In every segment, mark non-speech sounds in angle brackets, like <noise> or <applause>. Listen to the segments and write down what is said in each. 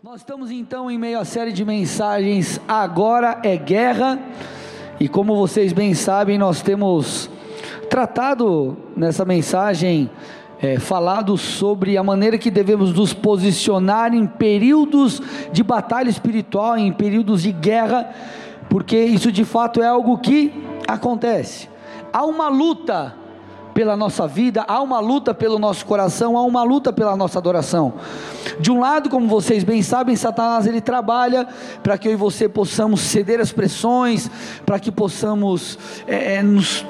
Nós estamos então em meio à série de mensagens Agora é Guerra, e como vocês bem sabem, nós temos tratado nessa mensagem, é, falado sobre a maneira que devemos nos posicionar em períodos de batalha espiritual, em períodos de guerra, porque isso de fato é algo que acontece. Há uma luta pela nossa vida, há uma luta pelo nosso coração, há uma luta pela nossa adoração. De um lado, como vocês bem sabem, Satanás ele trabalha para que eu e você possamos ceder às pressões, para que possamos é, nos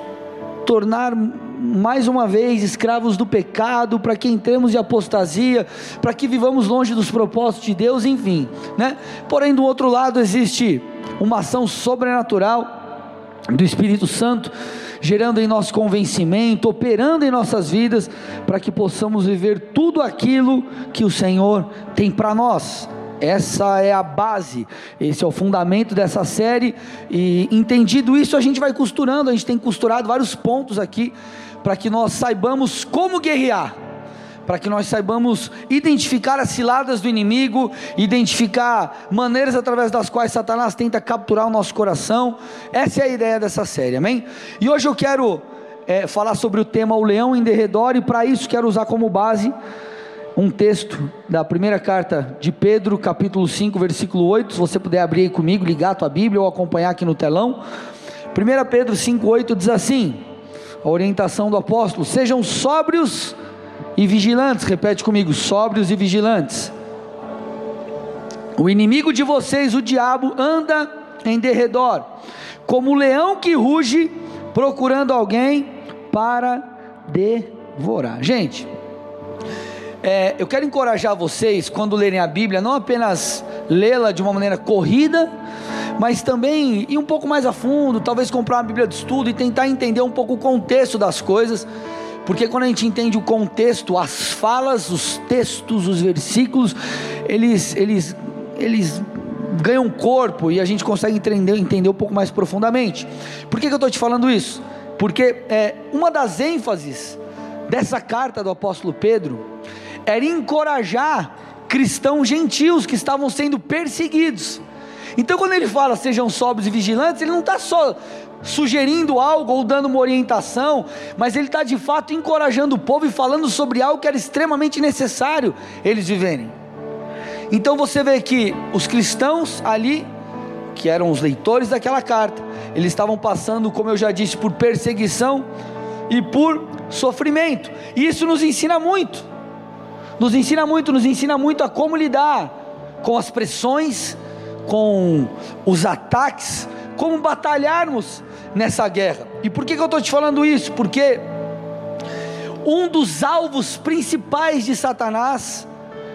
tornar mais uma vez escravos do pecado, para que entremos em apostasia, para que vivamos longe dos propósitos de Deus, enfim, né? Porém, do outro lado existe uma ação sobrenatural do Espírito Santo gerando em nosso convencimento, operando em nossas vidas, para que possamos viver tudo aquilo que o Senhor tem para nós. Essa é a base, esse é o fundamento dessa série, e entendido isso, a gente vai costurando, a gente tem costurado vários pontos aqui, para que nós saibamos como guerrear para que nós saibamos identificar as ciladas do inimigo, identificar maneiras através das quais Satanás tenta capturar o nosso coração. Essa é a ideia dessa série, amém? E hoje eu quero é, falar sobre o tema O Leão em Derredor, e para isso quero usar como base um texto da primeira carta de Pedro, capítulo 5, versículo 8. Se você puder abrir aí comigo, ligar a tua Bíblia ou acompanhar aqui no telão. 1 Pedro 5, 8 diz assim: a orientação do apóstolo: sejam sóbrios e vigilantes. Repete comigo: sóbrios e vigilantes. O inimigo de vocês, o diabo, anda em derredor, como o leão que ruge, procurando alguém para devorar. Gente, é, eu quero encorajar vocês, quando lerem a Bíblia, não apenas lê-la de uma maneira corrida, mas também ir um pouco mais a fundo, talvez comprar uma Bíblia de estudo e tentar entender um pouco o contexto das coisas porque quando a gente entende o contexto, as falas, os textos, os versículos, eles, eles, eles ganham corpo e a gente consegue entender, entender um pouco mais profundamente. Por que, que eu estou te falando isso? Porque é, uma das ênfases dessa carta do apóstolo Pedro era encorajar cristãos gentios que estavam sendo perseguidos. Então, quando ele fala sejam sóbrios e vigilantes, ele não está só sugerindo algo ou dando uma orientação, mas ele está de fato encorajando o povo e falando sobre algo que era extremamente necessário eles viverem. Então você vê que os cristãos ali, que eram os leitores daquela carta, eles estavam passando, como eu já disse, por perseguição e por sofrimento. E isso nos ensina muito. Nos ensina muito, nos ensina muito a como lidar com as pressões, com os ataques, como batalharmos nessa guerra. E por que, que eu estou te falando isso? Porque um dos alvos principais de Satanás,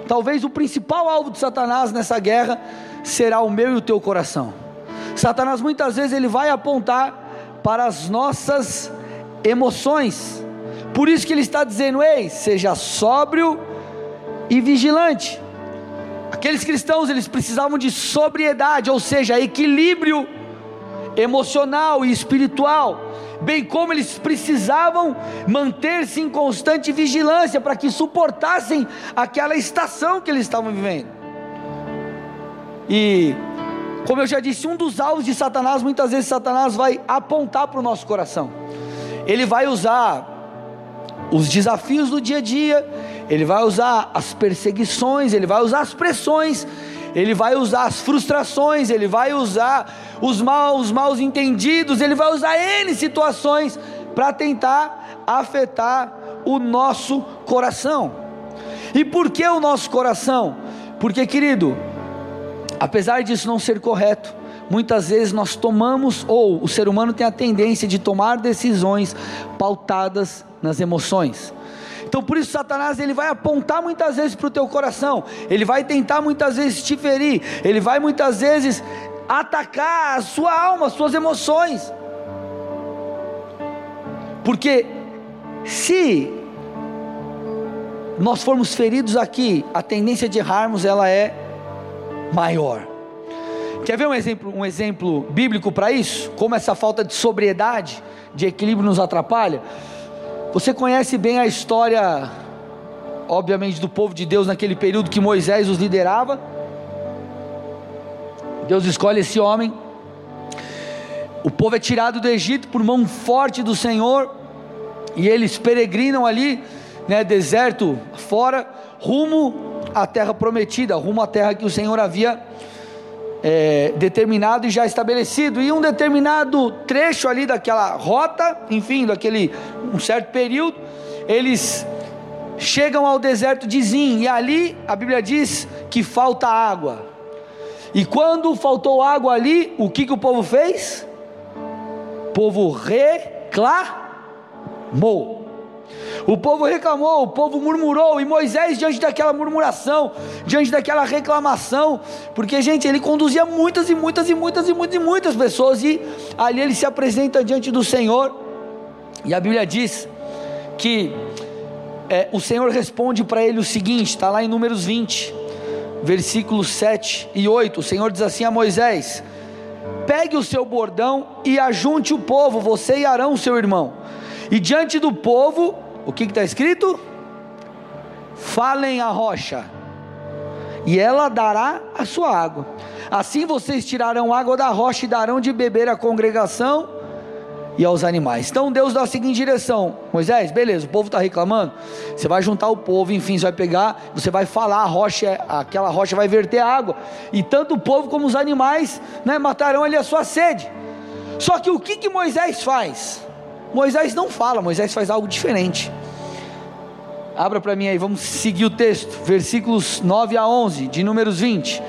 talvez o principal alvo de Satanás nessa guerra, será o meu e o teu coração. Satanás muitas vezes ele vai apontar para as nossas emoções. Por isso que ele está dizendo: "Ei, seja sóbrio e vigilante". Aqueles cristãos eles precisavam de sobriedade, ou seja, equilíbrio emocional e espiritual, bem como eles precisavam manter-se em constante vigilância para que suportassem aquela estação que eles estavam vivendo. E, como eu já disse, um dos alvos de Satanás, muitas vezes Satanás vai apontar para o nosso coração, ele vai usar os desafios do dia a dia, ele vai usar as perseguições, ele vai usar as pressões, ele vai usar as frustrações, ele vai usar os maus, maus entendidos, ele vai usar N situações para tentar afetar o nosso coração. E por que o nosso coração? Porque, querido, apesar disso não ser correto, muitas vezes nós tomamos, ou o ser humano tem a tendência de tomar decisões pautadas nas emoções. Então por isso Satanás ele vai apontar muitas vezes para o teu coração, ele vai tentar muitas vezes te ferir, ele vai muitas vezes atacar a sua alma, as suas emoções. Porque se nós formos feridos aqui, a tendência de errarmos ela é maior. Quer ver um exemplo, um exemplo bíblico para isso? Como essa falta de sobriedade, de equilíbrio nos atrapalha? Você conhece bem a história, obviamente, do povo de Deus naquele período que Moisés os liderava? Deus escolhe esse homem. O povo é tirado do Egito por mão forte do Senhor, e eles peregrinam ali, né, deserto fora, rumo à terra prometida, rumo à terra que o Senhor havia é, determinado e já estabelecido. E um determinado trecho ali daquela rota, enfim, daquele um certo período, eles chegam ao deserto de Zim, e ali a Bíblia diz que falta água. E quando faltou água ali, o que, que o povo fez? O povo reclamou. O povo reclamou, o povo murmurou, e Moisés, diante daquela murmuração, diante daquela reclamação, porque, gente, ele conduzia muitas e muitas e muitas e muitas e muitas pessoas, e ali ele se apresenta diante do Senhor, e a Bíblia diz que é, o Senhor responde para ele o seguinte: está lá em Números 20, versículos 7 e 8. O Senhor diz assim a Moisés: Pegue o seu bordão e ajunte o povo, você e Arão, seu irmão. E diante do povo, o que está escrito? Falem a rocha, e ela dará a sua água. Assim vocês tirarão água da rocha e darão de beber à congregação e aos animais. Então Deus dá a seguinte direção: Moisés, beleza, o povo está reclamando. Você vai juntar o povo, enfim, você vai pegar, você vai falar, a rocha, aquela rocha vai verter água, e tanto o povo como os animais né, matarão ali a sua sede. Só que o que, que Moisés faz? Moisés não fala, Moisés faz algo diferente. Abra para mim aí, vamos seguir o texto, versículos 9 a 11, de Números 20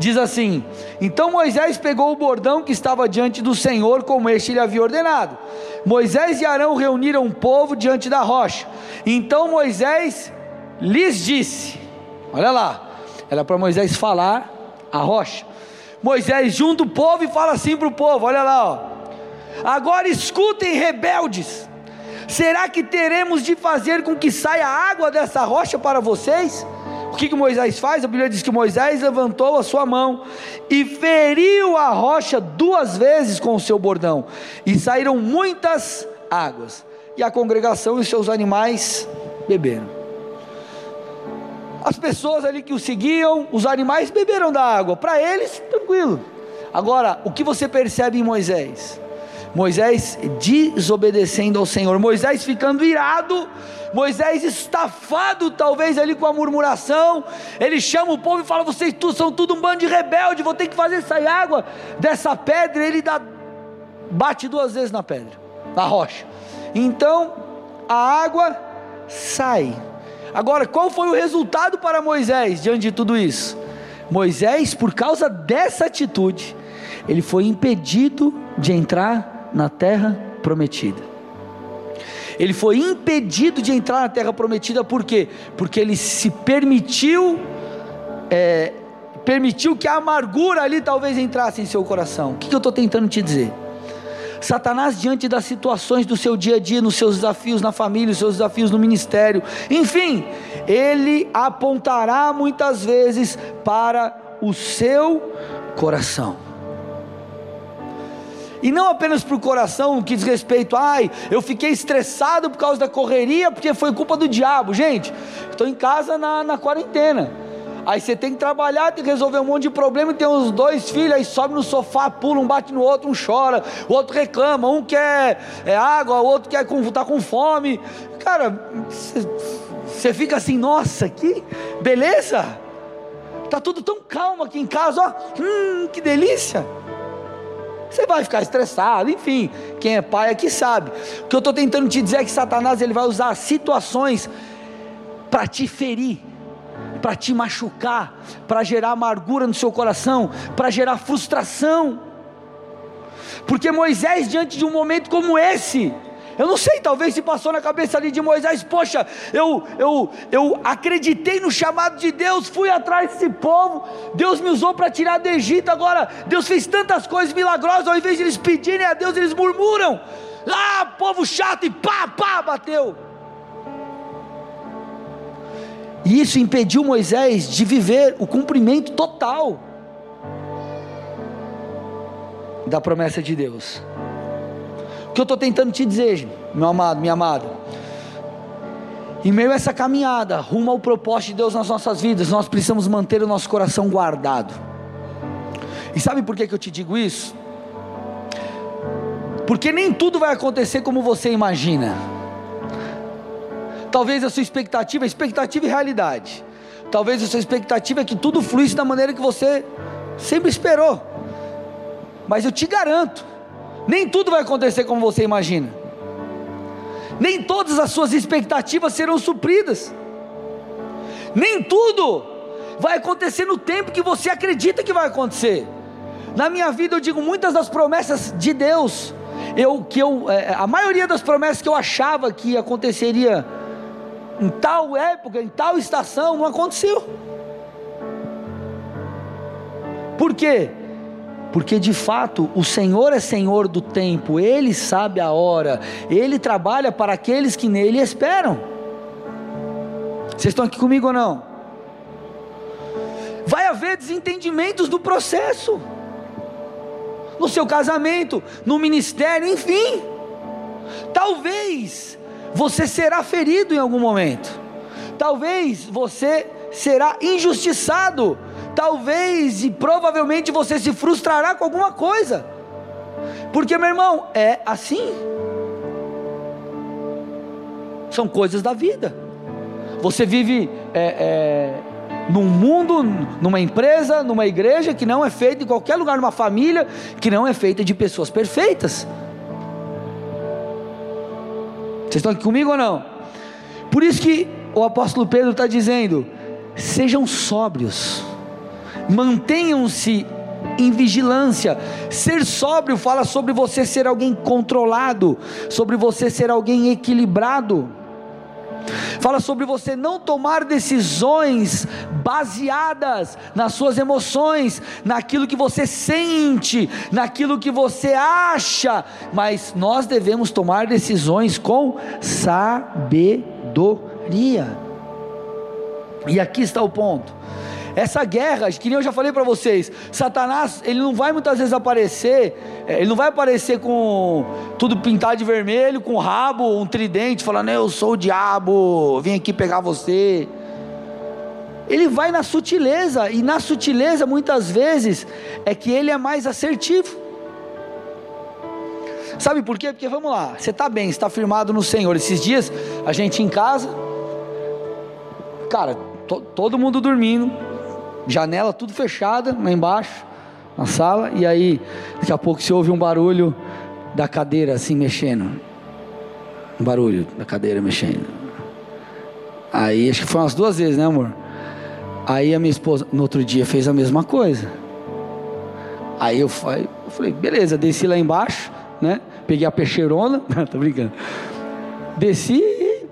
diz assim: Então Moisés pegou o bordão que estava diante do Senhor, como este lhe havia ordenado. Moisés e Arão reuniram o povo diante da rocha. Então Moisés lhes disse: Olha lá, era para Moisés falar a rocha. Moisés junta o povo e fala assim para o povo: Olha lá, ó. Agora escutem, rebeldes. Será que teremos de fazer com que saia água dessa rocha para vocês? O que, que Moisés faz? A Bíblia diz que Moisés levantou a sua mão e feriu a rocha duas vezes com o seu bordão, e saíram muitas águas, e a congregação e os seus animais beberam. As pessoas ali que o seguiam, os animais beberam da água, para eles, tranquilo. Agora, o que você percebe em Moisés? Moisés desobedecendo ao Senhor, Moisés ficando irado, Moisés estafado talvez ali com a murmuração, ele chama o povo e fala: vocês são tudo um bando de rebelde, vou ter que fazer sair água dessa pedra. Ele dá, bate duas vezes na pedra, na rocha. Então a água sai. Agora, qual foi o resultado para Moisés diante de tudo isso? Moisés, por causa dessa atitude, ele foi impedido de entrar na terra prometida. Ele foi impedido de entrar na terra prometida, por quê? Porque ele se permitiu, é, permitiu que a amargura ali talvez entrasse em seu coração. O que, que eu estou tentando te dizer? Satanás, diante das situações do seu dia a dia, nos seus desafios na família, nos seus desafios no ministério, enfim, ele apontará muitas vezes para o seu coração. E não apenas para o coração que diz respeito, ai, eu fiquei estressado por causa da correria, porque foi culpa do diabo. Gente, estou em casa na, na quarentena. Aí você tem que trabalhar, tem que resolver um monte de problema, e tem os dois filhos, aí sobe no sofá, pula, um bate no outro, um chora, o outro reclama, um quer é, água, o outro quer tá com fome. Cara, você fica assim, nossa, que beleza! Tá tudo tão calmo aqui em casa, ó. Hum, que delícia! Você vai ficar estressado, enfim, quem é pai aqui sabe. O que eu estou tentando te dizer é que Satanás ele vai usar situações para te ferir, para te machucar, para gerar amargura no seu coração, para gerar frustração. Porque Moisés, diante de um momento como esse, eu não sei, talvez se passou na cabeça ali de Moisés, poxa, eu, eu, eu acreditei no chamado de Deus, fui atrás desse povo, Deus me usou para tirar do Egito, agora Deus fez tantas coisas milagrosas, ao invés de eles pedirem a Deus, eles murmuram, ah, povo chato, e pá, pá, bateu. E isso impediu Moisés de viver o cumprimento total da promessa de Deus. O que eu estou tentando te dizer, meu amado, minha amada, em meio a essa caminhada, rumo ao propósito de Deus nas nossas vidas, nós precisamos manter o nosso coração guardado. E sabe por que, que eu te digo isso? Porque nem tudo vai acontecer como você imagina. Talvez a sua expectativa, expectativa e realidade. Talvez a sua expectativa é que tudo fluísse da maneira que você sempre esperou. Mas eu te garanto, nem tudo vai acontecer como você imagina. Nem todas as suas expectativas serão supridas. Nem tudo vai acontecer no tempo que você acredita que vai acontecer. Na minha vida eu digo muitas das promessas de Deus, eu que eu é, a maioria das promessas que eu achava que aconteceria em tal época, em tal estação, não aconteceu. Por quê? Porque de fato o Senhor é Senhor do tempo, Ele sabe a hora, Ele trabalha para aqueles que nele esperam. Vocês estão aqui comigo ou não? Vai haver desentendimentos do processo, no seu casamento, no ministério, enfim. Talvez você será ferido em algum momento, talvez você será injustiçado talvez e provavelmente você se frustrará com alguma coisa, porque meu irmão, é assim, são coisas da vida. Você vive é, é, num mundo, numa empresa, numa igreja que não é feita em qualquer lugar, numa família que não é feita de pessoas perfeitas. Vocês estão aqui comigo ou não? Por isso que o apóstolo Pedro está dizendo: sejam sóbrios mantenham-se em vigilância. Ser sóbrio fala sobre você ser alguém controlado, sobre você ser alguém equilibrado. Fala sobre você não tomar decisões baseadas nas suas emoções, naquilo que você sente, naquilo que você acha, mas nós devemos tomar decisões com sabedoria. E aqui está o ponto. Essa guerra, que nem eu já falei para vocês, Satanás, ele não vai muitas vezes aparecer, é, ele não vai aparecer com tudo pintado de vermelho, com rabo, um tridente, falando, eu sou o diabo, vim aqui pegar você. Ele vai na sutileza, e na sutileza, muitas vezes, é que ele é mais assertivo. Sabe por quê? Porque vamos lá, você está bem, está firmado no Senhor. Esses dias, a gente em casa, cara, to, todo mundo dormindo, janela tudo fechada lá embaixo, na sala, e aí daqui a pouco se ouve um barulho da cadeira assim mexendo. Um barulho da cadeira mexendo. Aí acho que foi umas duas vezes, né, amor? Aí a minha esposa no outro dia fez a mesma coisa. Aí eu, eu falei, beleza, desci lá embaixo, né? Peguei a peixeirona, <laughs> tô brincando. Desci e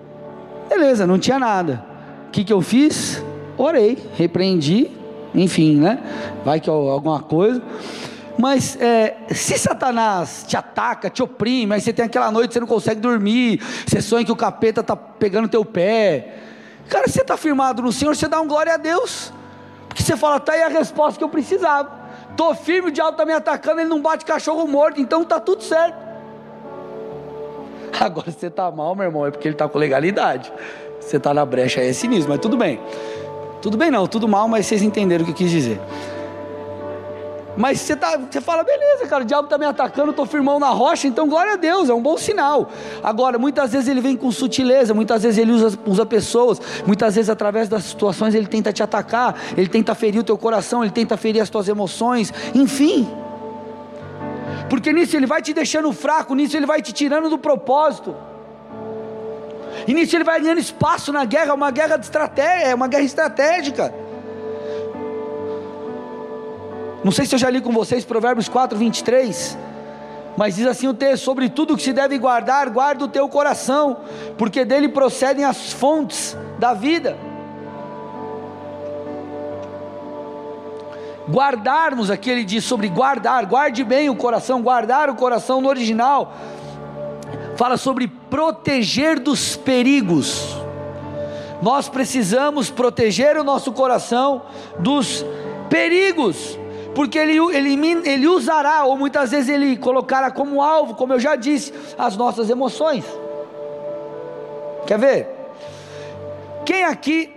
beleza, não tinha nada. O que, que eu fiz? Orei, repreendi, enfim, né? Vai que é alguma coisa. Mas é, se Satanás te ataca, te oprime, aí você tem aquela noite você não consegue dormir, você sonha que o capeta está pegando teu pé. Cara, você está firmado no Senhor, você dá um glória a Deus. Porque você fala, tá aí a resposta que eu precisava. Estou firme, o diabo está me atacando, ele não bate cachorro morto, então está tudo certo. <laughs> Agora você está mal, meu irmão, é porque ele está com legalidade. Você está na brecha, é sinistro, mas tudo bem. Tudo bem não, tudo mal, mas vocês entenderam o que eu quis dizer. Mas você, tá, você fala, beleza, cara, o diabo está me atacando, estou firmão na rocha, então glória a Deus, é um bom sinal. Agora, muitas vezes ele vem com sutileza, muitas vezes ele usa, usa pessoas, muitas vezes através das situações ele tenta te atacar, ele tenta ferir o teu coração, ele tenta ferir as tuas emoções, enfim. Porque nisso ele vai te deixando fraco, nisso ele vai te tirando do propósito. E nisso ele vai ganhando espaço na guerra, uma guerra de estratégia, é uma guerra estratégica. Não sei se eu já li com vocês Provérbios 4, 23. Mas diz assim o texto: sobre tudo que se deve guardar, guarda o teu coração, porque dele procedem as fontes da vida. Guardarmos, aqui ele diz sobre guardar, guarde bem o coração, guardar o coração no original fala sobre proteger dos perigos. Nós precisamos proteger o nosso coração dos perigos, porque ele, ele, ele usará, ou muitas vezes ele colocará como alvo, como eu já disse, as nossas emoções. Quer ver? Quem aqui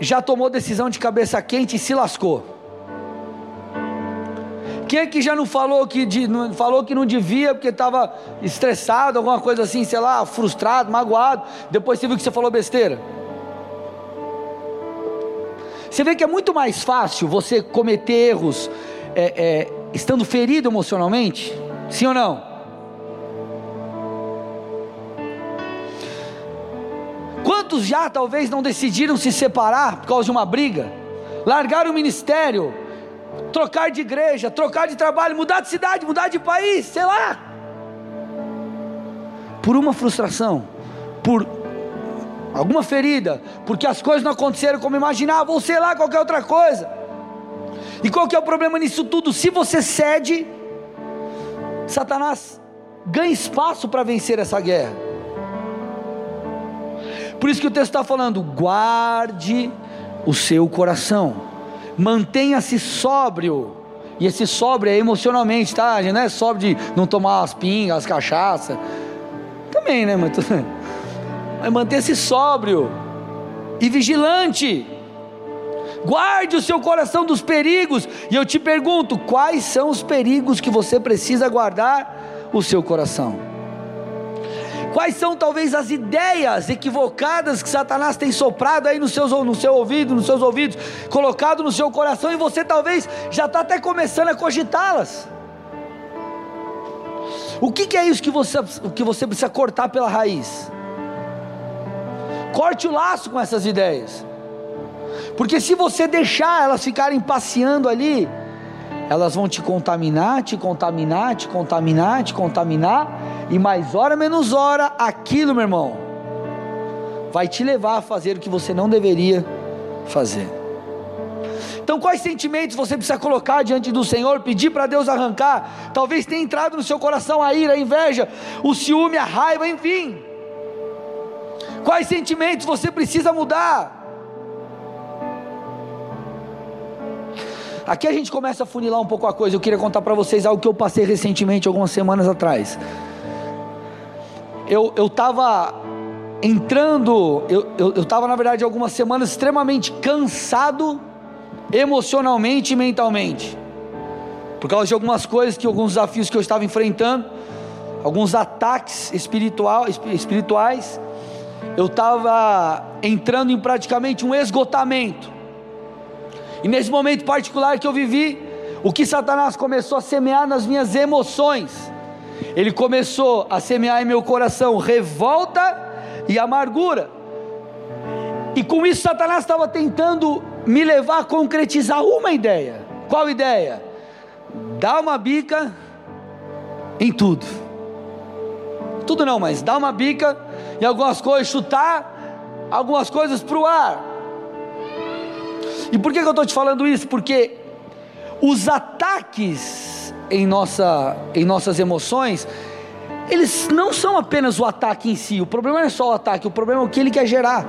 já tomou decisão de cabeça quente e se lascou? Quem é que já não falou que, de, não, falou que não devia porque estava estressado, alguma coisa assim, sei lá, frustrado, magoado, depois você viu que você falou besteira? Você vê que é muito mais fácil você cometer erros é, é, estando ferido emocionalmente? Sim ou não? Quantos já talvez não decidiram se separar por causa de uma briga? Largar o ministério, trocar de igreja, trocar de trabalho, mudar de cidade, mudar de país, sei lá. Por uma frustração, por alguma ferida, porque as coisas não aconteceram como imaginava, ou sei lá, qualquer outra coisa. E qual que é o problema nisso tudo? Se você cede, Satanás ganha espaço para vencer essa guerra. Por isso que o texto está falando: guarde o seu coração, mantenha-se sóbrio. E esse sóbrio é emocionalmente, tá? A gente não é sóbrio de não tomar as pingas, as cachaças. Também, né? Mas, mas mantenha-se sóbrio e vigilante. Guarde o seu coração dos perigos. E eu te pergunto: quais são os perigos que você precisa guardar o seu coração? Quais são talvez as ideias equivocadas que Satanás tem soprado aí no, seus, no seu ouvido, nos seus ouvidos, colocado no seu coração e você talvez já está até começando a cogitá-las? O que, que, é isso que você, que você precisa cortar pela raiz? Corte o laço com essas ideias, porque se você deixar elas ficarem passeando ali, elas vão te contaminar, te contaminar, te contaminar, te contaminar, e mais hora menos hora, aquilo, meu irmão, vai te levar a fazer o que você não deveria fazer. Então, quais sentimentos você precisa colocar diante do Senhor, pedir para Deus arrancar? Talvez tenha entrado no seu coração a ira, a inveja, o ciúme, a raiva, enfim. Quais sentimentos você precisa mudar? Aqui a gente começa a funilar um pouco a coisa. Eu queria contar para vocês algo que eu passei recentemente, algumas semanas atrás. Eu estava entrando, eu estava na verdade algumas semanas extremamente cansado, emocionalmente e mentalmente, por causa de algumas coisas, que alguns desafios que eu estava enfrentando, alguns ataques espiritual, espirituais, eu estava entrando em praticamente um esgotamento. E nesse momento particular que eu vivi, o que Satanás começou a semear nas minhas emoções, ele começou a semear em meu coração revolta e amargura. E com isso, Satanás estava tentando me levar a concretizar uma ideia. Qual ideia? Dar uma bica em tudo. Tudo não, mas dar uma bica em algumas coisas, chutar algumas coisas para o ar. E por que, eu estou te falando isso? Porque os ataques em, nossa, em nossas emoções, eles não são apenas o ataque em si. O problema não é só o ataque, o problema é o que ele quer gerar.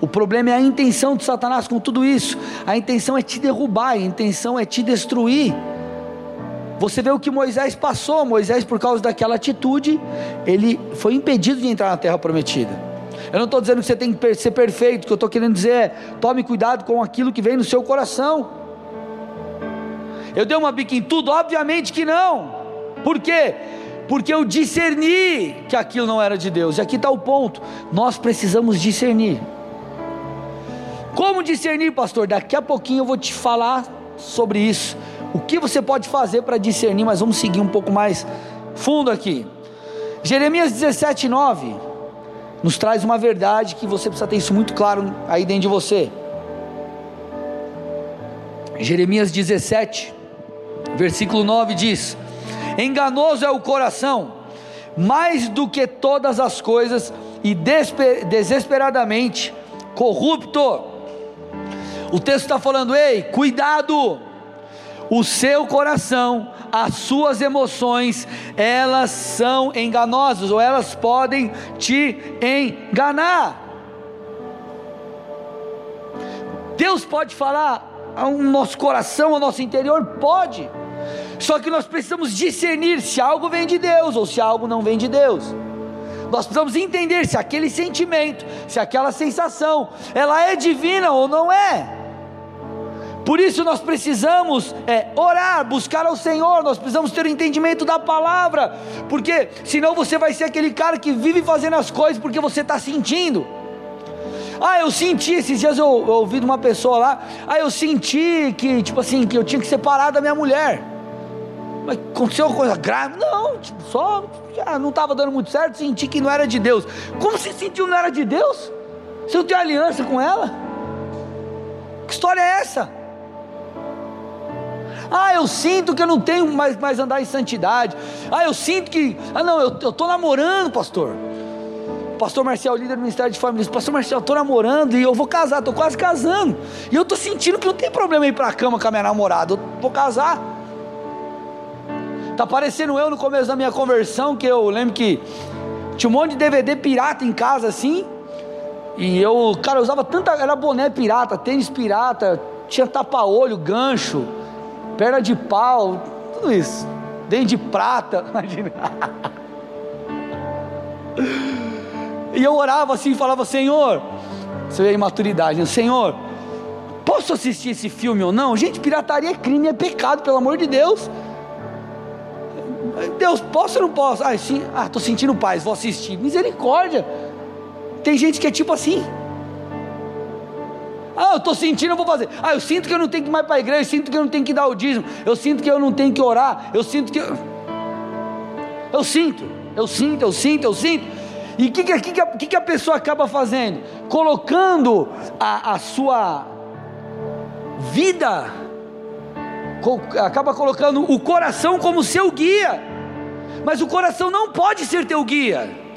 O problema é a intenção de Satanás com tudo isso. A intenção é te derrubar, a intenção é te destruir. Você vê o que Moisés passou. Moisés, por causa daquela atitude, ele foi impedido de entrar na terra prometida. Eu não estou dizendo que você tem que ser perfeito, o que eu estou querendo dizer é: tome cuidado com aquilo que vem no seu coração. Eu dei uma bica em tudo? Obviamente que não. Por quê? Porque eu discerni que aquilo não era de Deus. E aqui está o ponto: nós precisamos discernir. Como discernir, pastor? Daqui a pouquinho eu vou te falar sobre isso. O que você pode fazer para discernir, mas vamos seguir um pouco mais fundo aqui. Jeremias 17, 9 nos traz uma verdade que você precisa ter isso muito claro aí dentro de você. Jeremias 17, versículo 9 diz: Enganoso é o coração, mais do que todas as coisas, e desesperadamente corrupto. O texto está falando: ei, cuidado, o seu coração as suas emoções, elas são enganosas, ou elas podem te enganar. Deus pode falar ao nosso coração, ao nosso interior? Pode. Só que nós precisamos discernir se algo vem de Deus ou se algo não vem de Deus. Nós precisamos entender se aquele sentimento, se aquela sensação, ela é divina ou não é. Por isso nós precisamos é, orar, buscar ao Senhor, nós precisamos ter o entendimento da palavra, porque senão você vai ser aquele cara que vive fazendo as coisas porque você está sentindo. Ah, eu senti, esses dias eu, eu ouvi de uma pessoa lá, ah, eu senti que, tipo assim, que eu tinha que separar da minha mulher. Mas aconteceu coisa grave? Não, tipo, só já não estava dando muito certo, senti que não era de Deus. Como você sentiu que não era de Deus? Você não tem aliança com ela? Que história é essa? Ah, eu sinto que eu não tenho mais, mais andar em santidade. Ah, eu sinto que. Ah, não, eu estou namorando, pastor. Pastor Marcel, líder do Ministério de Família, Pastor Marcel, estou namorando e eu vou casar, estou quase casando. E eu estou sentindo que não tem problema ir para a cama com a minha namorada, eu vou casar. Está parecendo eu no começo da minha conversão, que eu lembro que tinha um monte de DVD pirata em casa assim. E eu, cara, eu usava tanta. Era boné pirata, tênis pirata, tinha tapa-olho, gancho, perna de pau, tudo isso. Dente de prata, <laughs> imagina. E eu orava assim e falava: Senhor, você vê a imaturidade, né? Senhor, posso assistir esse filme ou não? Gente, pirataria é crime, é pecado, pelo amor de Deus. Deus, posso ou não posso? Ah, sim, ah, estou sentindo paz, vou assistir. Misericórdia. Tem gente que é tipo assim. Ah, eu estou sentindo, eu vou fazer. Ah, eu sinto que eu não tenho que ir mais para a igreja, eu sinto que eu não tenho que dar o dízimo, eu sinto que eu não tenho que orar, eu sinto que. Eu, eu sinto, eu sinto, eu sinto, eu sinto. E o que, que, que, que, a pessoa acaba fazendo? Colocando a, a sua vida, acaba colocando o coração como seu guia, mas o coração não pode ser teu guia.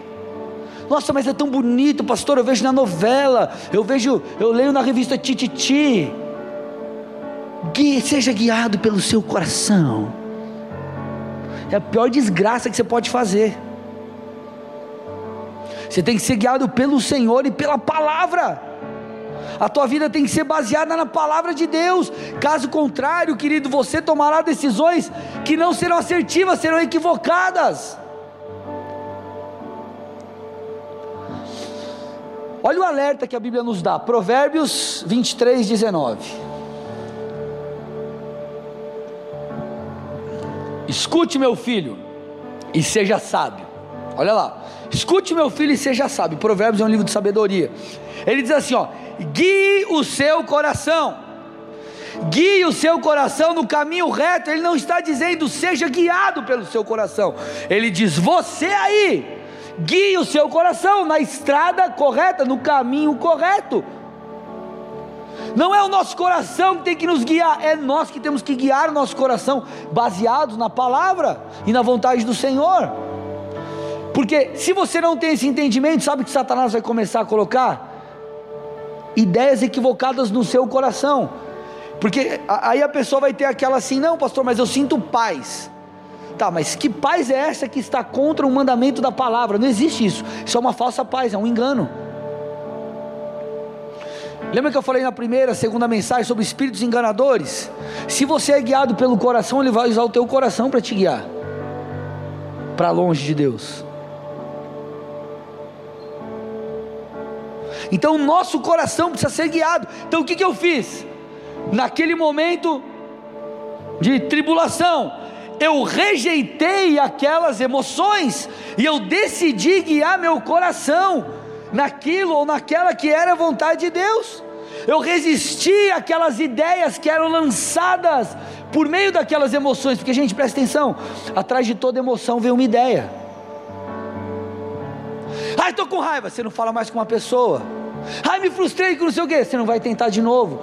Nossa, mas é tão bonito, pastor. Eu vejo na novela, eu vejo, eu leio na revista Tititi. Guia, seja guiado pelo seu coração. É a pior desgraça que você pode fazer. Você tem que ser guiado pelo Senhor e pela palavra. A tua vida tem que ser baseada na palavra de Deus. Caso contrário, querido, você tomará decisões que não serão assertivas, serão equivocadas. Olha o alerta que a Bíblia nos dá, Provérbios 23, 19. Escute, meu filho, e seja sábio. Olha lá, Escute, meu filho, e seja sábio. Provérbios é um livro de sabedoria. Ele diz assim: ó, guie o seu coração, guie o seu coração no caminho reto. Ele não está dizendo seja guiado pelo seu coração. Ele diz: você aí, guie o seu coração na estrada correta, no caminho correto. Não é o nosso coração que tem que nos guiar, é nós que temos que guiar o nosso coração, baseados na palavra e na vontade do Senhor. Porque se você não tem esse entendimento, sabe que Satanás vai começar a colocar ideias equivocadas no seu coração. Porque aí a pessoa vai ter aquela assim: "Não, pastor, mas eu sinto paz". Tá, mas que paz é essa que está contra o mandamento da palavra? Não existe isso. Isso é uma falsa paz, é um engano. Lembra que eu falei na primeira, segunda mensagem sobre espíritos enganadores? Se você é guiado pelo coração, ele vai usar o teu coração para te guiar para longe de Deus. Então o nosso coração precisa ser guiado. Então o que, que eu fiz? Naquele momento de tribulação, eu rejeitei aquelas emoções e eu decidi guiar meu coração naquilo ou naquela que era a vontade de Deus. Eu resisti àquelas ideias que eram lançadas por meio daquelas emoções, porque gente, presta atenção, atrás de toda emoção vem uma ideia. Ai, estou com raiva, você não fala mais com uma pessoa. Ai, me frustrei com não sei o quê. Você não vai tentar de novo.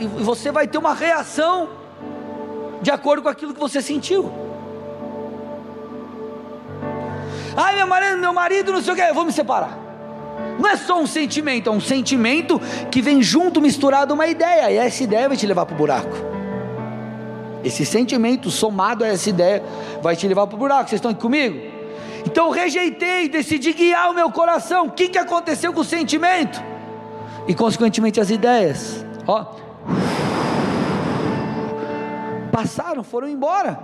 E você vai ter uma reação de acordo com aquilo que você sentiu. Ai, meu marido, meu marido, não sei o quê. Eu vou me separar. Não é só um sentimento, é um sentimento que vem junto, misturado uma ideia. E essa ideia vai te levar para o buraco. Esse sentimento somado a essa ideia vai te levar para o buraco. Vocês estão aqui comigo? Então eu rejeitei, decidi guiar o meu coração. O que, que aconteceu com o sentimento? E consequentemente as ideias. Ó. Passaram, foram embora.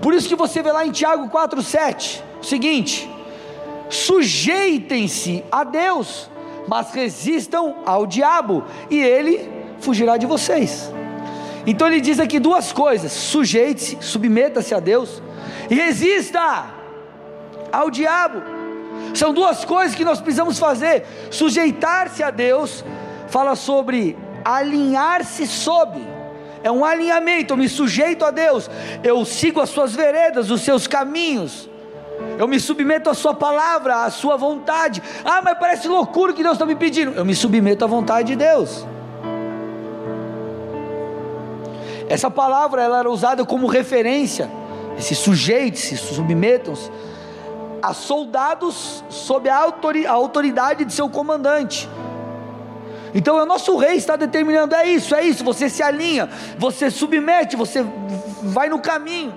Por isso que você vê lá em Tiago 4,7 o seguinte: sujeitem-se a Deus, mas resistam ao diabo, e ele fugirá de vocês. Então ele diz aqui duas coisas: sujeite-se, submeta-se a Deus e resista ao diabo. São duas coisas que nós precisamos fazer. Sujeitar-se a Deus fala sobre alinhar-se sob. É um alinhamento, eu me sujeito a Deus, eu sigo as suas veredas, os seus caminhos. Eu me submeto à sua palavra, à sua vontade. Ah, mas parece loucura que Deus está me pedindo. Eu me submeto à vontade de Deus. Essa palavra ela era usada como referência. Esses sujeitos se submetam-se a soldados sob a autoridade de seu comandante. Então o nosso rei está determinando: é isso, é isso. Você se alinha, você submete, você vai no caminho.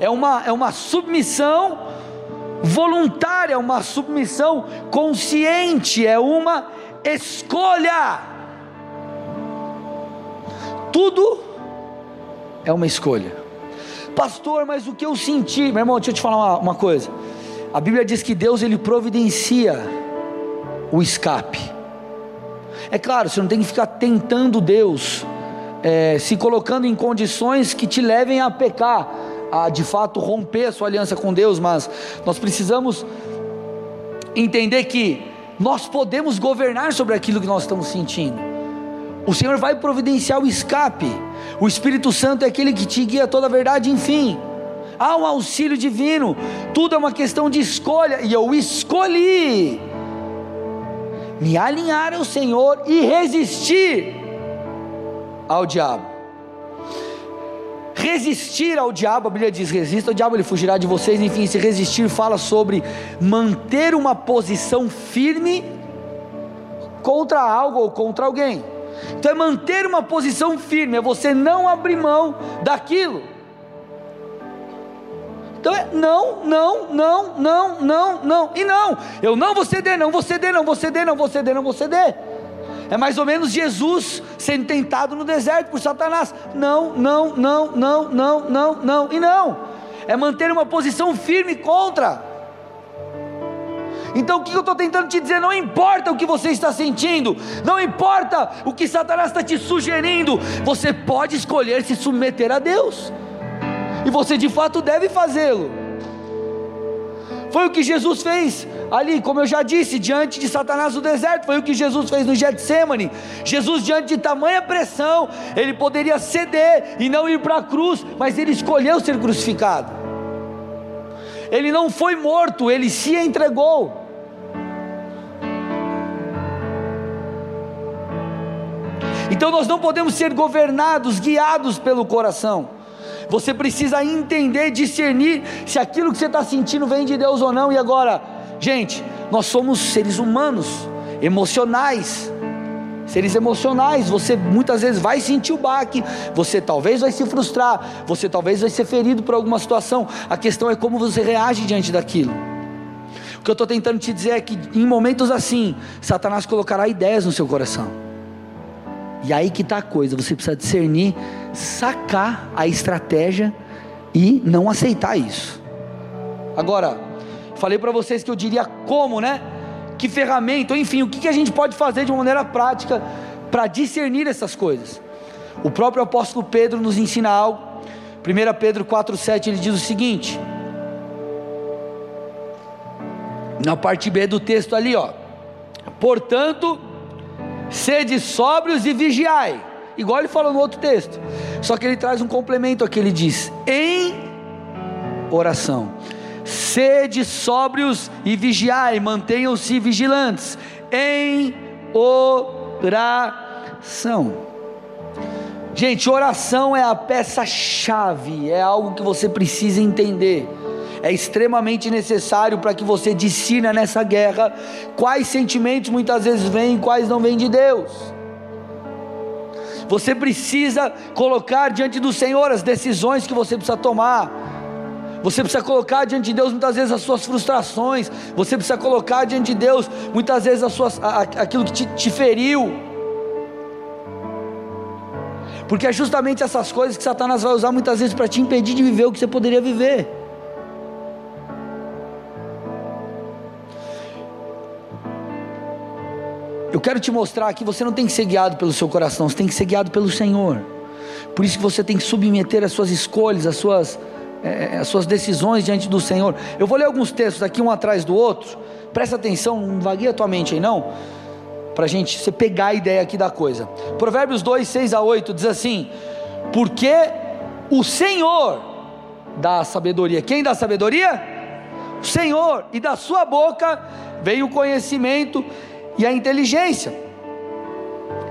É uma, é uma submissão voluntária, uma submissão consciente, é uma escolha. Tudo é uma escolha. Pastor, mas o que eu senti, meu irmão, deixa eu te falar uma, uma coisa. A Bíblia diz que Deus ele providencia o escape. É claro, você não tem que ficar tentando Deus, é, se colocando em condições que te levem a pecar, a de fato romper a sua aliança com Deus, mas nós precisamos entender que nós podemos governar sobre aquilo que nós estamos sentindo. O Senhor vai providenciar o escape. O Espírito Santo é aquele que te guia toda a verdade, enfim. Há um auxílio divino. Tudo é uma questão de escolha e eu escolhi me alinhar ao Senhor e resistir ao diabo. Resistir ao diabo, a Bíblia diz: resista ao diabo, ele fugirá de vocês. Enfim, se resistir fala sobre manter uma posição firme contra algo ou contra alguém. Então é manter uma posição firme, é você não abrir mão daquilo. Então é não, não, não, não, não, não, e não. Eu não vou ceder, não vou ceder, não vou ceder, não vou ceder, não vou ceder. É mais ou menos Jesus sendo tentado no deserto por Satanás. Não, não, não, não, não, não, não e não. É manter uma posição firme contra. Então o que eu estou tentando te dizer? Não importa o que você está sentindo, não importa o que Satanás está te sugerindo, você pode escolher se submeter a Deus, e você de fato deve fazê-lo. Foi o que Jesus fez ali, como eu já disse, diante de Satanás no deserto, foi o que Jesus fez no Getsemane. Jesus, diante de tamanha pressão, ele poderia ceder e não ir para a cruz, mas ele escolheu ser crucificado. Ele não foi morto, ele se entregou. Então nós não podemos ser governados, guiados pelo coração. Você precisa entender, discernir se aquilo que você está sentindo vem de Deus ou não. E agora, Gente, nós somos seres humanos, emocionais. Seres emocionais, você muitas vezes vai sentir o baque, você talvez vai se frustrar, você talvez vai ser ferido por alguma situação. A questão é como você reage diante daquilo. O que eu estou tentando te dizer é que em momentos assim, Satanás colocará ideias no seu coração. E aí que está a coisa, você precisa discernir, sacar a estratégia e não aceitar isso. Agora, Falei para vocês que eu diria como, né? Que ferramenta, enfim, o que, a gente pode fazer de uma maneira prática para discernir essas coisas. O próprio apóstolo Pedro nos ensina algo. 1 Pedro 4,7 ele diz o seguinte: na parte B do texto ali, ó. Portanto, sede sóbrios e vigiai. Igual ele falou no outro texto. Só que ele traz um complemento aqui, ele diz: em oração. Sede sóbrios e vigiai, mantenham-se vigilantes em oração. Gente, oração é a peça-chave, é algo que você precisa entender. É extremamente necessário para que você discina nessa guerra quais sentimentos muitas vezes vêm e quais não vêm de Deus. Você precisa colocar diante do Senhor as decisões que você precisa tomar. Você precisa colocar diante de Deus muitas vezes as suas frustrações. Você precisa colocar diante de Deus muitas vezes as suas, aquilo que te, te feriu. Porque é justamente essas coisas que Satanás vai usar muitas vezes para te impedir de viver o que você poderia viver. Quero te mostrar que você não tem que ser guiado pelo seu coração, você tem que ser guiado pelo Senhor. Por isso que você tem que submeter as suas escolhas, as suas, é, as suas decisões diante do Senhor. Eu vou ler alguns textos aqui, um atrás do outro. Presta atenção, não vagueia a tua mente aí não. Para a gente você pegar a ideia aqui da coisa. Provérbios 2, 6 a 8 diz assim: Porque o Senhor dá sabedoria. Quem dá sabedoria? O Senhor, e da sua boca vem o conhecimento e a inteligência.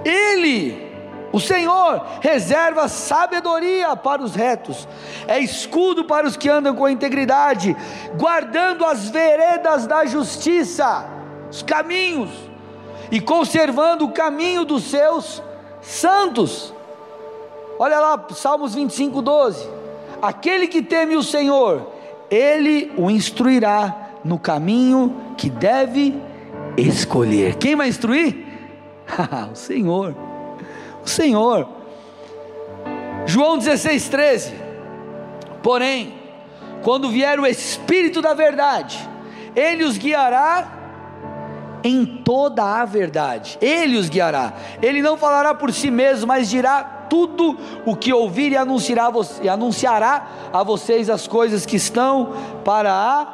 Ele, o Senhor, reserva sabedoria para os retos, é escudo para os que andam com integridade, guardando as veredas da justiça, os caminhos, e conservando o caminho dos seus santos. Olha lá, Salmos 25, 12. Aquele que teme o Senhor, ele o instruirá no caminho que deve escolher. Quem vai instruir? <laughs> o Senhor. O Senhor. João 16, 13. Porém, quando vier o Espírito da Verdade, ele os guiará em toda a verdade. Ele os guiará. Ele não falará por si mesmo, mas dirá tudo o que ouvir e anunciará, e anunciará a vocês as coisas que estão para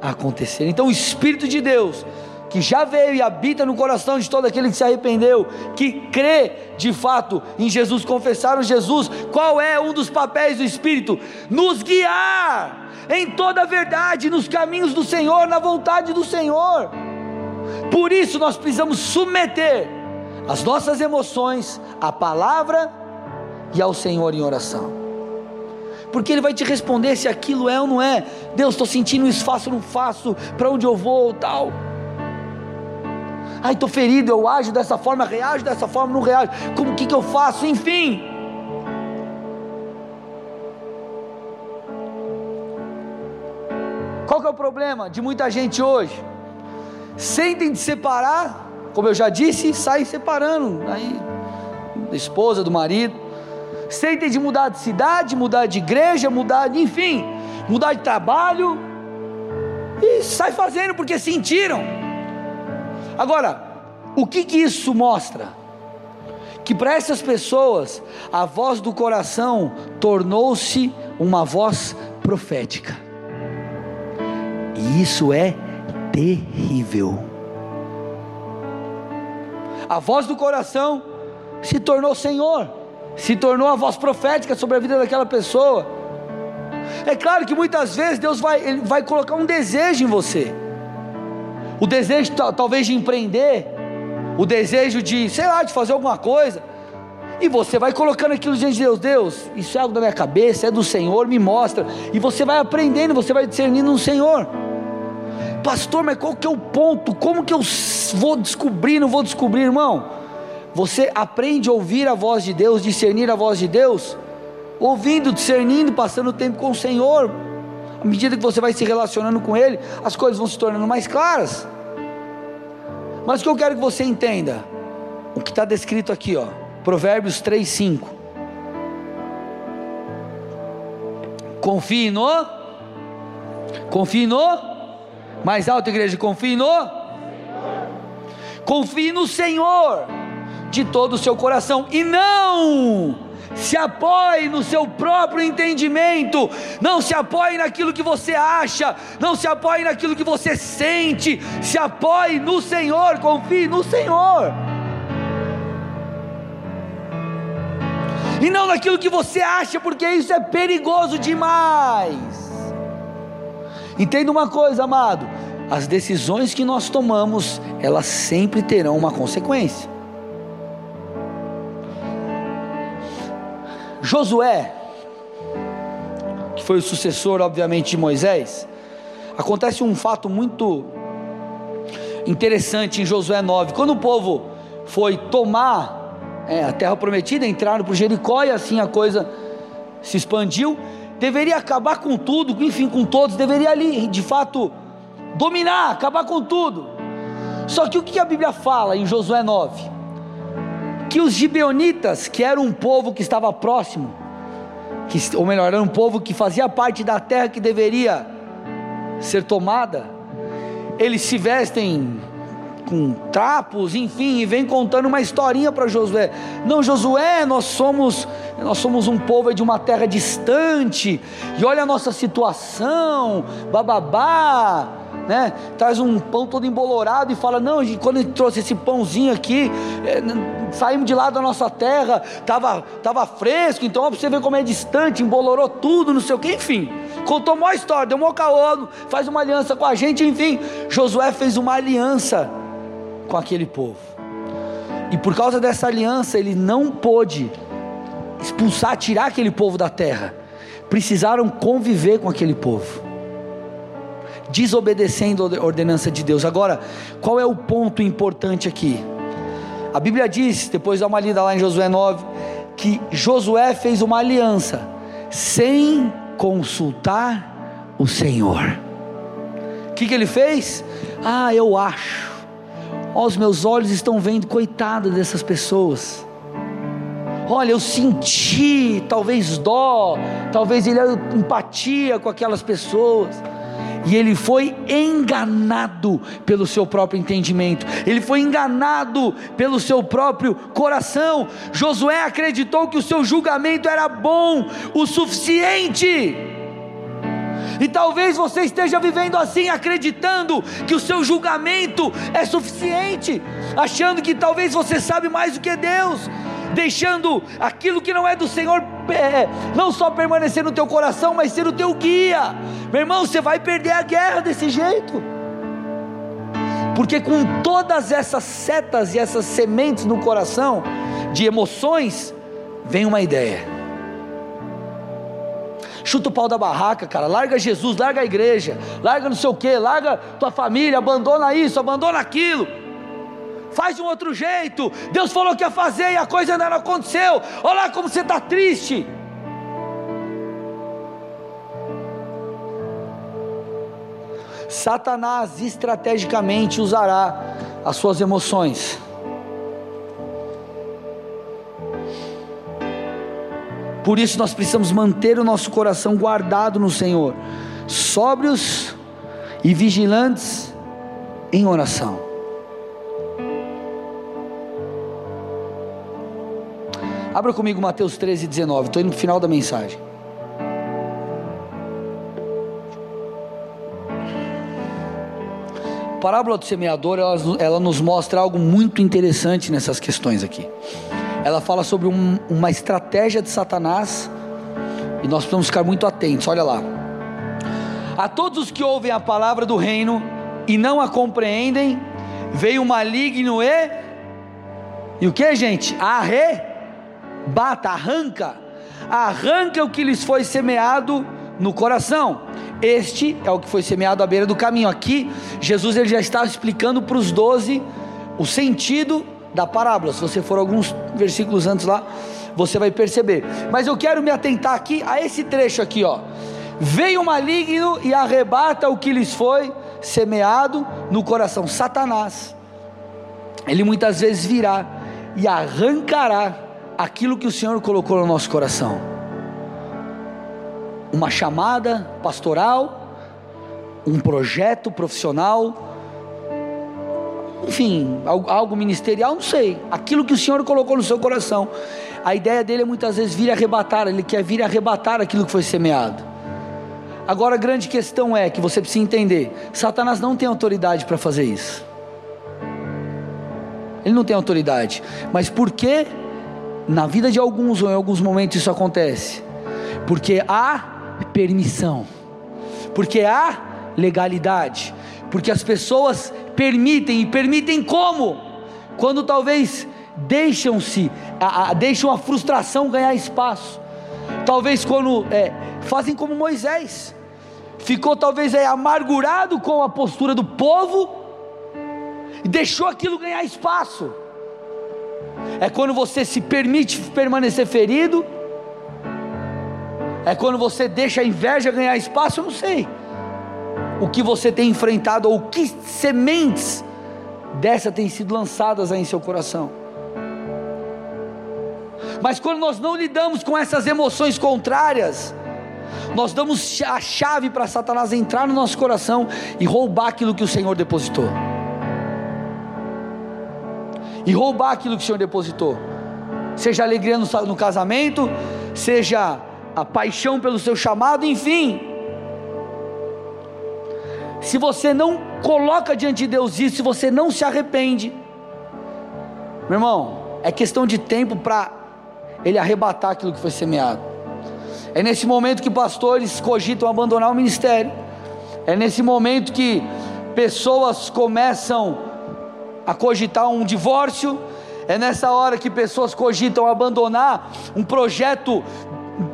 acontecer. Então, o Espírito de Deus que já veio e habita no coração de todo aquele que se arrependeu, que crê de fato em Jesus, confessaram Jesus. Qual é um dos papéis do Espírito? Nos guiar em toda a verdade, nos caminhos do Senhor, na vontade do Senhor. Por isso nós precisamos submeter as nossas emoções à palavra e ao Senhor em oração. Porque Ele vai te responder se aquilo é ou não é. Deus, estou sentindo isso, faço ou não faço, para onde eu vou, tal. Ai, estou ferido, eu ajo dessa forma, reajo dessa forma, não reajo. Como que, que eu faço? Enfim. Qual que é o problema de muita gente hoje? Sentem de separar, como eu já disse, saem separando. Aí, da esposa, do marido. Sentem de mudar de cidade, mudar de igreja, mudar de, enfim, mudar de trabalho. E sai fazendo porque sentiram. Agora, o que, que isso mostra? Que para essas pessoas, a voz do coração tornou-se uma voz profética. E isso é terrível. A voz do coração se tornou Senhor, se tornou a voz profética sobre a vida daquela pessoa. É claro que muitas vezes Deus vai, vai colocar um desejo em você o desejo talvez de empreender, o desejo de, sei lá, de fazer alguma coisa, e você vai colocando aquilo diante de Deus, Deus, isso é algo da minha cabeça, é do Senhor, me mostra, e você vai aprendendo, você vai discernindo no Senhor. Pastor, mas qual que é o ponto? Como que eu vou descobrir, não vou descobrir, irmão? Você aprende a ouvir a voz de Deus, discernir a voz de Deus, ouvindo, discernindo, passando tempo com o Senhor, à medida que você vai se relacionando com Ele, as coisas vão se tornando mais claras. Mas o que eu quero que você entenda, o que está descrito aqui, ó, Provérbios 3, 5. Confie no, confie no, mais alto, igreja, confie no, confie no Senhor de todo o seu coração e não se apoie no seu próprio entendimento, não se apoie naquilo que você acha, não se apoie naquilo que você sente, se apoie no Senhor, confie no Senhor. E não naquilo que você acha, porque isso é perigoso demais. Entenda uma coisa, amado: as decisões que nós tomamos, elas sempre terão uma consequência. Josué, que foi o sucessor, obviamente, de Moisés, acontece um fato muito interessante em Josué 9. Quando o povo foi tomar é, a terra prometida, entraram por Jericó e assim a coisa se expandiu, deveria acabar com tudo, enfim, com todos, deveria ali, de fato, dominar, acabar com tudo. Só que o que a Bíblia fala em Josué 9? Que os gibeonitas, que era um povo que estava próximo, que, ou melhor, era um povo que fazia parte da terra que deveria ser tomada, eles se vestem com trapos, enfim, e vem contando uma historinha para Josué. Não, Josué, nós somos nós somos um povo de uma terra distante. E olha a nossa situação, bababá, né? Traz um pão todo embolorado e fala: "Não, quando ele trouxe esse pãozinho aqui, é, saímos de lá da nossa terra, tava tava fresco, então ó, você ver como é distante, embolorou tudo, não sei o que, enfim. Contou uma história, deu um caô, faz uma aliança com a gente, enfim. Josué fez uma aliança com aquele povo. E por causa dessa aliança, ele não pôde expulsar, tirar aquele povo da terra. Precisaram conviver com aquele povo, desobedecendo a ordenança de Deus. Agora, qual é o ponto importante aqui? A Bíblia diz, depois dá uma lida lá em Josué 9, que Josué fez uma aliança sem consultar o Senhor. O que, que ele fez? Ah, eu acho os meus olhos estão vendo, coitada dessas pessoas. Olha, eu senti talvez dó, talvez ele empatia com aquelas pessoas. E ele foi enganado pelo seu próprio entendimento, ele foi enganado pelo seu próprio coração. Josué acreditou que o seu julgamento era bom o suficiente. E talvez você esteja vivendo assim, acreditando que o seu julgamento é suficiente, achando que talvez você sabe mais do que Deus, deixando aquilo que não é do Senhor é, não só permanecer no teu coração, mas ser o teu guia. Meu irmão, você vai perder a guerra desse jeito. Porque com todas essas setas e essas sementes no coração de emoções, vem uma ideia chuta o pau da barraca, cara, larga Jesus, larga a igreja, larga não sei o que, larga tua família, abandona isso, abandona aquilo. Faz de um outro jeito. Deus falou que ia fazer e a coisa ainda não aconteceu. Olha lá como você está triste. Satanás estrategicamente usará as suas emoções Por isso nós precisamos manter o nosso coração guardado no Senhor, sóbrios e vigilantes em oração. Abra comigo Mateus 13, 19. Estou indo no final da mensagem. A parábola do semeador, ela, ela nos mostra algo muito interessante nessas questões aqui ela fala sobre um, uma estratégia de Satanás e nós precisamos ficar muito atentos. Olha lá. A todos os que ouvem a palavra do reino e não a compreendem, veio o maligno e e o que, gente? Arrebata, arranca, arranca o que lhes foi semeado no coração. Este é o que foi semeado à beira do caminho. Aqui, Jesus ele já está explicando para os doze o sentido da parábola. Se você for alguns versículos antes lá, você vai perceber. Mas eu quero me atentar aqui a esse trecho aqui, ó. Veio o maligno e arrebata o que lhes foi semeado no coração. Satanás. Ele muitas vezes virá e arrancará aquilo que o Senhor colocou no nosso coração. Uma chamada pastoral, um projeto profissional, enfim, algo ministerial, não sei. Aquilo que o Senhor colocou no seu coração. A ideia dele é muitas vezes vir arrebatar, ele quer vir arrebatar aquilo que foi semeado. Agora a grande questão é que você precisa entender: Satanás não tem autoridade para fazer isso. Ele não tem autoridade. Mas por que na vida de alguns ou em alguns momentos isso acontece? Porque há permissão, porque há legalidade, porque as pessoas permitem, e permitem como? Quando talvez deixam-se, deixam a frustração ganhar espaço. Talvez quando é, fazem como Moisés, ficou talvez é, amargurado com a postura do povo, e deixou aquilo ganhar espaço. É quando você se permite permanecer ferido, é quando você deixa a inveja ganhar espaço, eu não sei o que você tem enfrentado ou que sementes dessa têm sido lançadas aí em seu coração. Mas quando nós não lidamos com essas emoções contrárias, nós damos a chave para Satanás entrar no nosso coração e roubar aquilo que o Senhor depositou. E roubar aquilo que o Senhor depositou. Seja alegria no, no casamento, seja a paixão pelo seu chamado, enfim. Se você não coloca diante de Deus isso, se você não se arrepende, meu irmão, é questão de tempo para ele arrebatar aquilo que foi semeado. É nesse momento que pastores cogitam abandonar o ministério. É nesse momento que pessoas começam a cogitar um divórcio. É nessa hora que pessoas cogitam abandonar um projeto,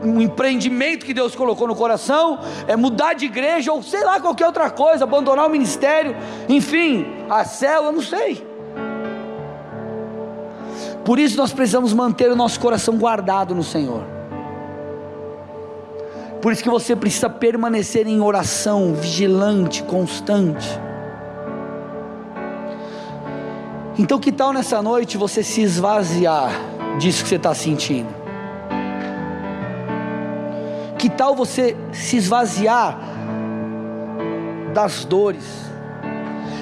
um empreendimento que Deus colocou no coração, é mudar de igreja ou sei lá qualquer outra coisa, abandonar o ministério, enfim, a célula, não sei. Por isso nós precisamos manter o nosso coração guardado no Senhor. Por isso que você precisa permanecer em oração, vigilante, constante. Então, que tal nessa noite você se esvaziar disso que você está sentindo? Que tal você se esvaziar das dores?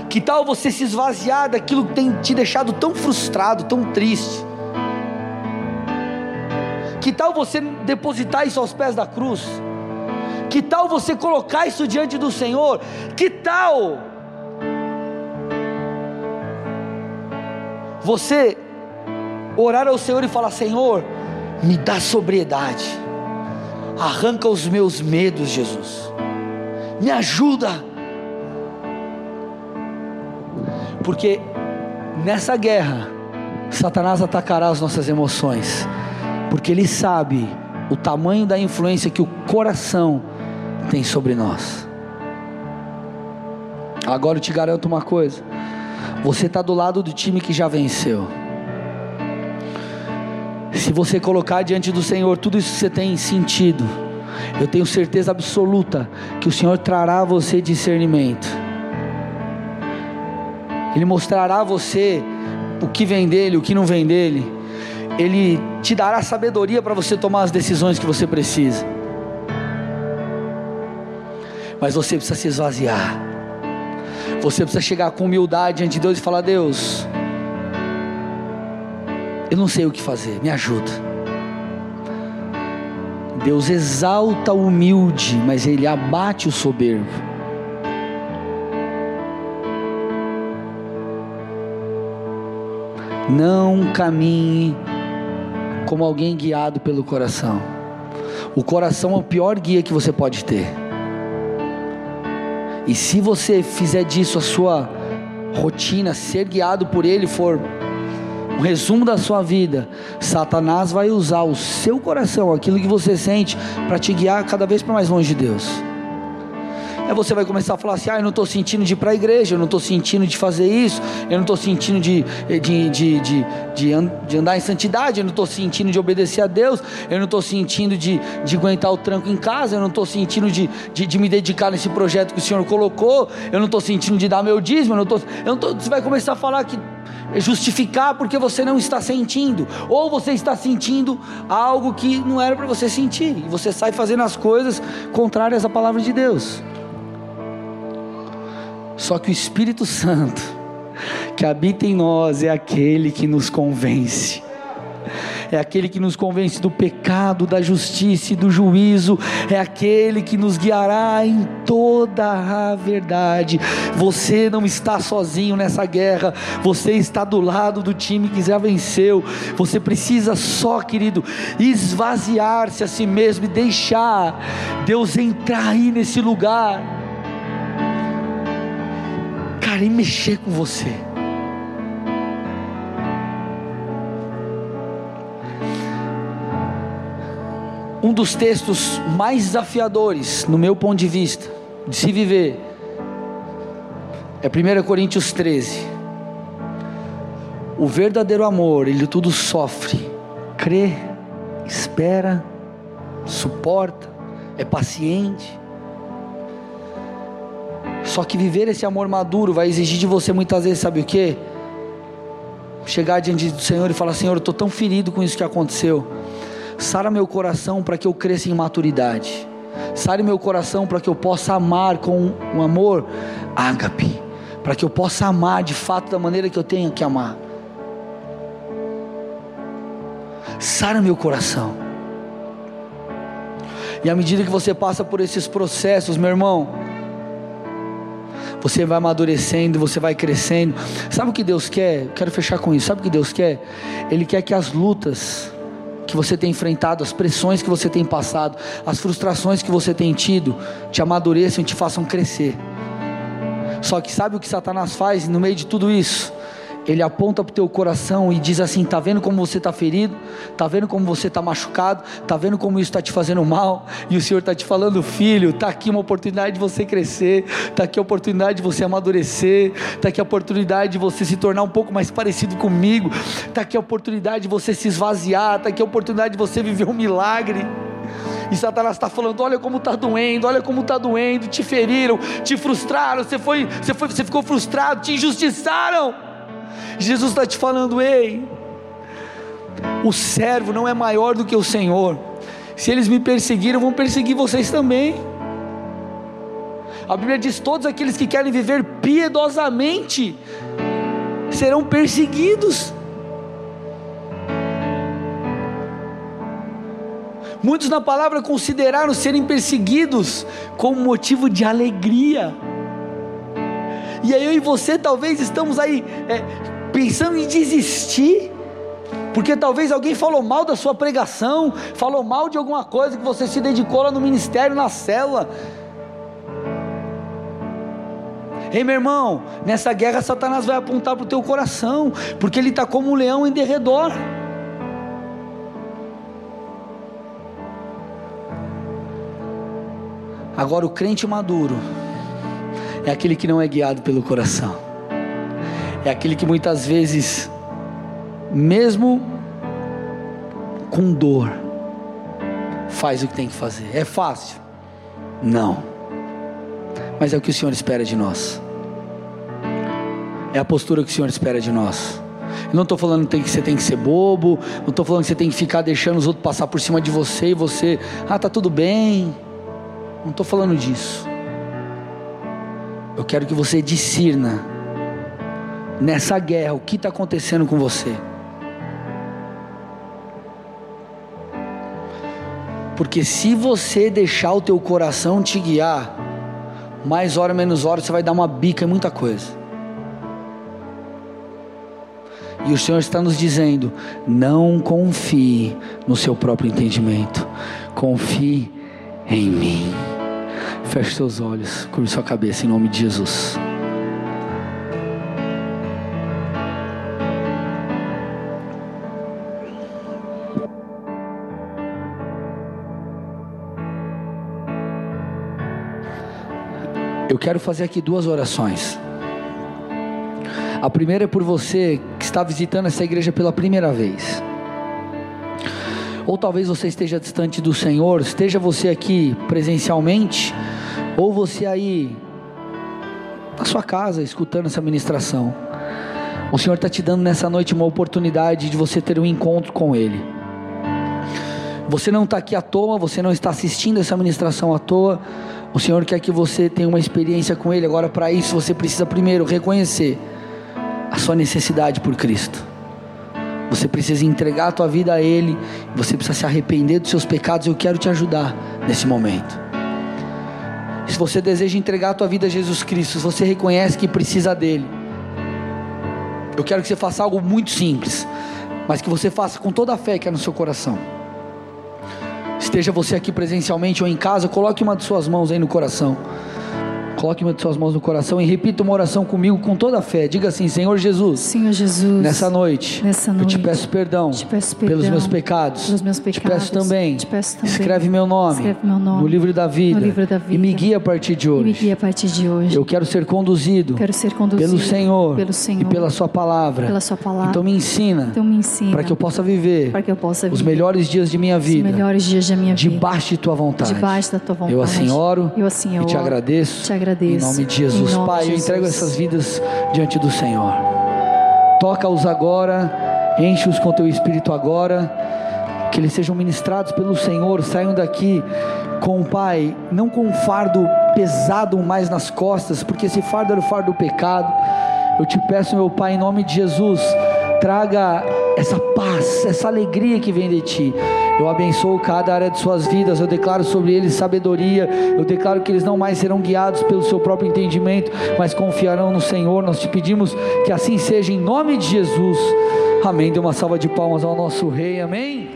Que tal você se esvaziar daquilo que tem te deixado tão frustrado, tão triste? Que tal você depositar isso aos pés da cruz? Que tal você colocar isso diante do Senhor? Que tal você orar ao Senhor e falar: Senhor, me dá sobriedade, arranca os meus medos, Jesus, me ajuda, porque nessa guerra, Satanás atacará as nossas emoções, porque ele sabe o tamanho da influência que o coração tem sobre nós. Agora eu te garanto uma coisa: você está do lado do time que já venceu. Se você colocar diante do Senhor tudo isso que você tem sentido, eu tenho certeza absoluta que o Senhor trará a você discernimento. Ele mostrará a você o que vem dele, o que não vem dele. Ele te dará sabedoria para você tomar as decisões que você precisa mas você precisa se esvaziar. Você precisa chegar com humildade diante de Deus e falar: Deus, eu não sei o que fazer, me ajuda. Deus exalta o humilde, mas Ele abate o soberbo. Não caminhe como alguém guiado pelo coração. O coração é o pior guia que você pode ter. E se você fizer disso a sua rotina, ser guiado por Ele for um resumo da sua vida, Satanás vai usar o seu coração, aquilo que você sente, para te guiar cada vez para mais longe de Deus. Aí você vai começar a falar assim: ah, eu não estou sentindo de ir para a igreja, eu não estou sentindo de fazer isso, eu não estou sentindo de, de, de, de, de, andar em santidade, eu não estou sentindo de obedecer a Deus, eu não estou sentindo de, de aguentar o tranco em casa, eu não estou sentindo de, de, de, me dedicar nesse projeto que o Senhor colocou, eu não estou sentindo de dar meu dízimo, eu não estou. Você vai começar a falar que justificar porque você não está sentindo, ou você está sentindo algo que não era para você sentir, e você sai fazendo as coisas contrárias à palavra de Deus. Só que o Espírito Santo, que habita em nós, é aquele que nos convence. É aquele que nos convence do pecado, da justiça e do juízo, é aquele que nos guiará em toda a verdade. Você não está sozinho nessa guerra, você está do lado do time que já venceu. Você precisa só, querido, esvaziar-se a si mesmo e deixar Deus entrar aí nesse lugar e mexer com você. Um dos textos mais desafiadores, no meu ponto de vista, de se viver, é 1 Coríntios 13. O verdadeiro amor, ele tudo sofre, crê, espera, suporta, é paciente só que viver esse amor maduro vai exigir de você muitas vezes, sabe o que? Chegar diante do Senhor e falar: Senhor, eu estou tão ferido com isso que aconteceu. Sara meu coração para que eu cresça em maturidade. Sare meu coração para que eu possa amar com um amor ágape. Para que eu possa amar de fato da maneira que eu tenho que amar. Sara meu coração. E à medida que você passa por esses processos, meu irmão, você vai amadurecendo, você vai crescendo. Sabe o que Deus quer? Quero fechar com isso. Sabe o que Deus quer? Ele quer que as lutas que você tem enfrentado, as pressões que você tem passado, as frustrações que você tem tido, te amadureçam e te façam crescer. Só que sabe o que Satanás faz no meio de tudo isso? Ele aponta para o teu coração e diz assim: tá vendo como você está ferido? Tá vendo como você está machucado? Tá vendo como isso está te fazendo mal? E o Senhor está te falando, filho, tá aqui uma oportunidade de você crescer, tá aqui a oportunidade de você amadurecer, tá aqui a oportunidade de você se tornar um pouco mais parecido comigo, tá aqui a oportunidade de você se esvaziar, tá aqui a oportunidade de você viver um milagre. E Satanás está falando: olha como está doendo, olha como está doendo, te feriram, te frustraram, você foi, você foi, você ficou frustrado, te injustiçaram. Jesus está te falando: ei, o servo não é maior do que o Senhor. Se eles me perseguiram, vão perseguir vocês também. A Bíblia diz: todos aqueles que querem viver piedosamente serão perseguidos. Muitos na palavra consideraram serem perseguidos como motivo de alegria. E aí eu e você talvez estamos aí é, pensando em desistir, porque talvez alguém falou mal da sua pregação, falou mal de alguma coisa que você se dedicou lá no ministério, na cela. Ei meu irmão, nessa guerra Satanás vai apontar para o teu coração, porque ele está como um leão em derredor. Agora o crente maduro é aquele que não é guiado pelo coração é aquele que muitas vezes, mesmo com dor, faz o que tem que fazer. É fácil? Não. Mas é o que o Senhor espera de nós. É a postura que o Senhor espera de nós. Eu não estou falando que você tem que ser bobo, não estou falando que você tem que ficar deixando os outros passar por cima de você e você, ah, tá tudo bem. Não estou falando disso. Eu quero que você discirna nessa guerra, o que está acontecendo com você. Porque se você deixar o teu coração te guiar, mais hora menos hora você vai dar uma bica em muita coisa. E o Senhor está nos dizendo: não confie no seu próprio entendimento, confie em mim. Feche seus olhos, curve sua cabeça em nome de Jesus. Eu quero fazer aqui duas orações. A primeira é por você que está visitando essa igreja pela primeira vez. Ou talvez você esteja distante do Senhor, esteja você aqui presencialmente, ou você aí na sua casa escutando essa ministração. O Senhor está te dando nessa noite uma oportunidade de você ter um encontro com Ele. Você não está aqui à toa, você não está assistindo essa ministração à toa. O Senhor quer que você tenha uma experiência com Ele. Agora, para isso, você precisa primeiro reconhecer a sua necessidade por Cristo. Você precisa entregar a tua vida a Ele. Você precisa se arrepender dos seus pecados. Eu quero te ajudar nesse momento. Se você deseja entregar a tua vida a Jesus Cristo, se você reconhece que precisa dele, eu quero que você faça algo muito simples, mas que você faça com toda a fé que é no seu coração. Esteja você aqui presencialmente ou em casa, coloque uma de suas mãos aí no coração. Coloque uma de suas mãos no coração e repita uma oração comigo com toda a fé. Diga assim: Senhor Jesus. Senhor Jesus. Nessa noite. Nessa noite. Eu te peço perdão. Te peço perdão pelos meus pecados. Pelos meus pecados. Te peço também. Te peço também. Escreve meu nome. Escreve meu nome. No livro da vida. No livro da vida. E me guia a partir de hoje. E me guia a partir de hoje. Eu quero ser conduzido. Quero ser conduzido. Pelo Senhor. Pelo Senhor. E pela sua palavra. Pela sua palavra. Então me ensina. Então me ensina. Para que eu possa viver. Para que eu possa viver. Os melhores dias de minha vida. Os melhores dias da minha vida. Debaixo de tua vontade. Debaixo da tua vontade. Eu assim oro. Eu assim oro. E te agradeço. Te agradeço. Em nome de Jesus. Nome Pai, de eu Jesus. entrego essas vidas diante do Senhor. Toca-os agora, enche-os com teu espírito agora, que eles sejam ministrados pelo Senhor, saiam daqui com o Pai, não com um fardo pesado mais nas costas, porque esse fardo era o fardo do pecado. Eu te peço, meu Pai, em nome de Jesus, traga essa paz, essa alegria que vem de Ti. Eu abençoo cada área de suas vidas, eu declaro sobre eles sabedoria, eu declaro que eles não mais serão guiados pelo seu próprio entendimento, mas confiarão no Senhor. Nós te pedimos que assim seja em nome de Jesus. Amém. Dê uma salva de palmas ao nosso Rei. Amém.